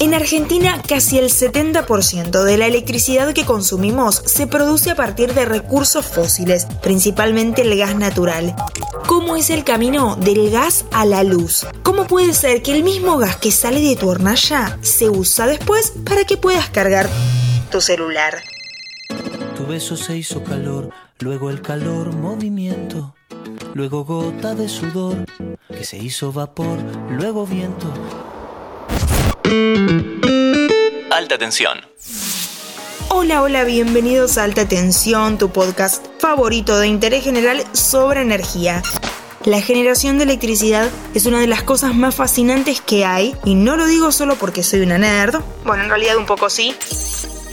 En Argentina, casi el 70% de la electricidad que consumimos se produce a partir de recursos fósiles, principalmente el gas natural. ¿Cómo es el camino del gas a la luz? ¿Cómo puede ser que el mismo gas que sale de tu hornalla se usa después para que puedas cargar tu celular? Tu beso se hizo calor, luego el calor movimiento, luego gota de sudor que se hizo vapor, luego viento Alta tensión. Hola, hola, bienvenidos a Alta Tensión, tu podcast favorito de interés general sobre energía. La generación de electricidad es una de las cosas más fascinantes que hay, y no lo digo solo porque soy una nerd, bueno, en realidad un poco sí.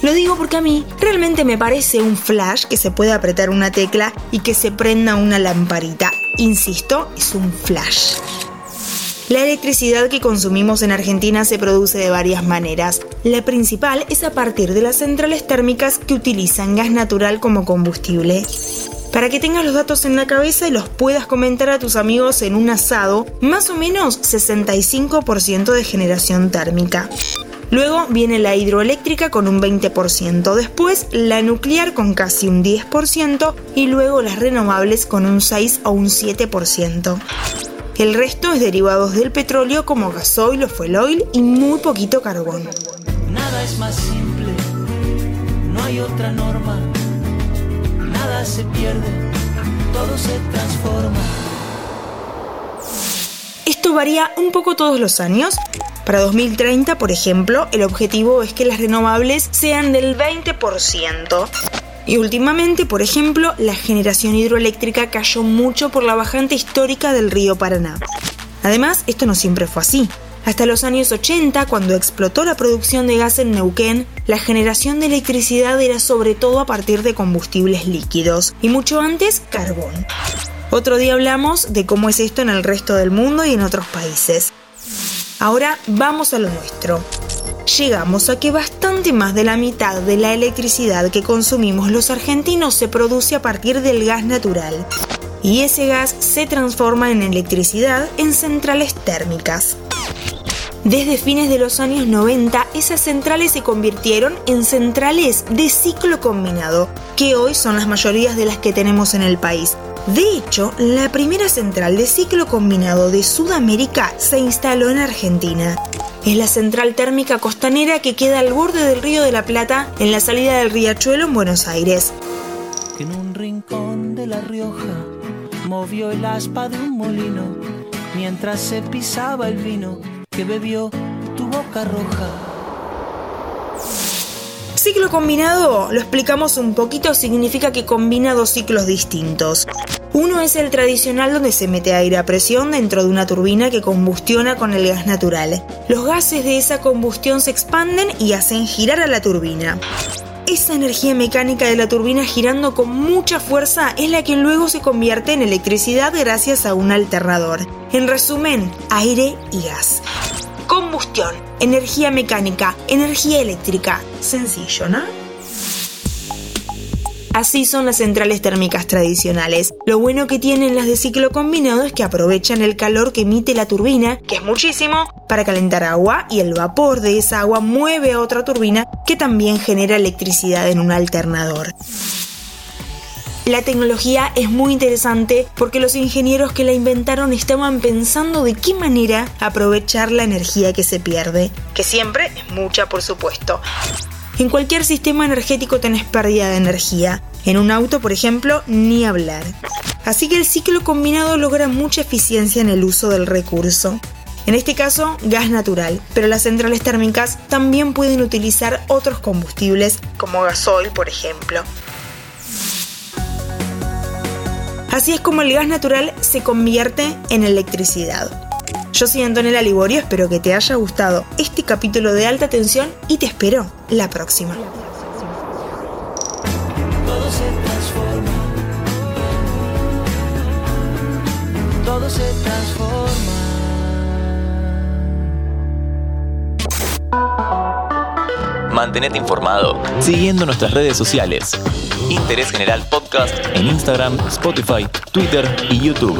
Lo digo porque a mí realmente me parece un flash que se puede apretar una tecla y que se prenda una lamparita. Insisto, es un flash. La electricidad que consumimos en Argentina se produce de varias maneras. La principal es a partir de las centrales térmicas que utilizan gas natural como combustible. Para que tengas los datos en la cabeza y los puedas comentar a tus amigos en un asado, más o menos 65% de generación térmica. Luego viene la hidroeléctrica con un 20%, después la nuclear con casi un 10% y luego las renovables con un 6 o un 7%. El resto es derivados del petróleo como gasoil o fuel oil y muy poquito carbón. Nada es más simple, no hay otra norma. Nada se pierde, todo se transforma. Esto varía un poco todos los años. Para 2030, por ejemplo, el objetivo es que las renovables sean del 20%. Y últimamente, por ejemplo, la generación hidroeléctrica cayó mucho por la bajante histórica del río Paraná. Además, esto no siempre fue así. Hasta los años 80, cuando explotó la producción de gas en Neuquén, la generación de electricidad era sobre todo a partir de combustibles líquidos, y mucho antes carbón. Otro día hablamos de cómo es esto en el resto del mundo y en otros países. Ahora vamos a lo nuestro llegamos a que bastante más de la mitad de la electricidad que consumimos los argentinos se produce a partir del gas natural. Y ese gas se transforma en electricidad en centrales térmicas. Desde fines de los años 90, esas centrales se convirtieron en centrales de ciclo combinado, que hoy son las mayorías de las que tenemos en el país. De hecho, la primera central de ciclo combinado de Sudamérica se instaló en Argentina. Es la central térmica costanera que queda al borde del río de la Plata en la salida del riachuelo en Buenos Aires. En un rincón de La Rioja movió el aspa de un molino mientras se pisaba el vino que bebió tu boca roja. Ciclo combinado, lo explicamos un poquito, significa que combina dos ciclos distintos. Uno es el tradicional donde se mete aire a presión dentro de una turbina que combustiona con el gas natural. Los gases de esa combustión se expanden y hacen girar a la turbina. Esa energía mecánica de la turbina girando con mucha fuerza es la que luego se convierte en electricidad gracias a un alternador. En resumen, aire y gas. Combustión, energía mecánica, energía eléctrica. Sencillo, ¿no? Así son las centrales térmicas tradicionales. Lo bueno que tienen las de ciclo combinado es que aprovechan el calor que emite la turbina, que es muchísimo, para calentar agua y el vapor de esa agua mueve a otra turbina que también genera electricidad en un alternador. La tecnología es muy interesante porque los ingenieros que la inventaron estaban pensando de qué manera aprovechar la energía que se pierde, que siempre es mucha por supuesto. En cualquier sistema energético tenés pérdida de energía. En un auto, por ejemplo, ni hablar. Así que el ciclo combinado logra mucha eficiencia en el uso del recurso. En este caso, gas natural, pero las centrales térmicas también pueden utilizar otros combustibles, como gasoil, por ejemplo. Así es como el gas natural se convierte en electricidad. Yo soy Antonella Liborio, espero que te haya gustado este capítulo de alta tensión y te espero la próxima. Todo se transforma. Todo se transforma. Mantenete informado siguiendo nuestras redes sociales. Interés General Podcast en Instagram, Spotify, Twitter y YouTube.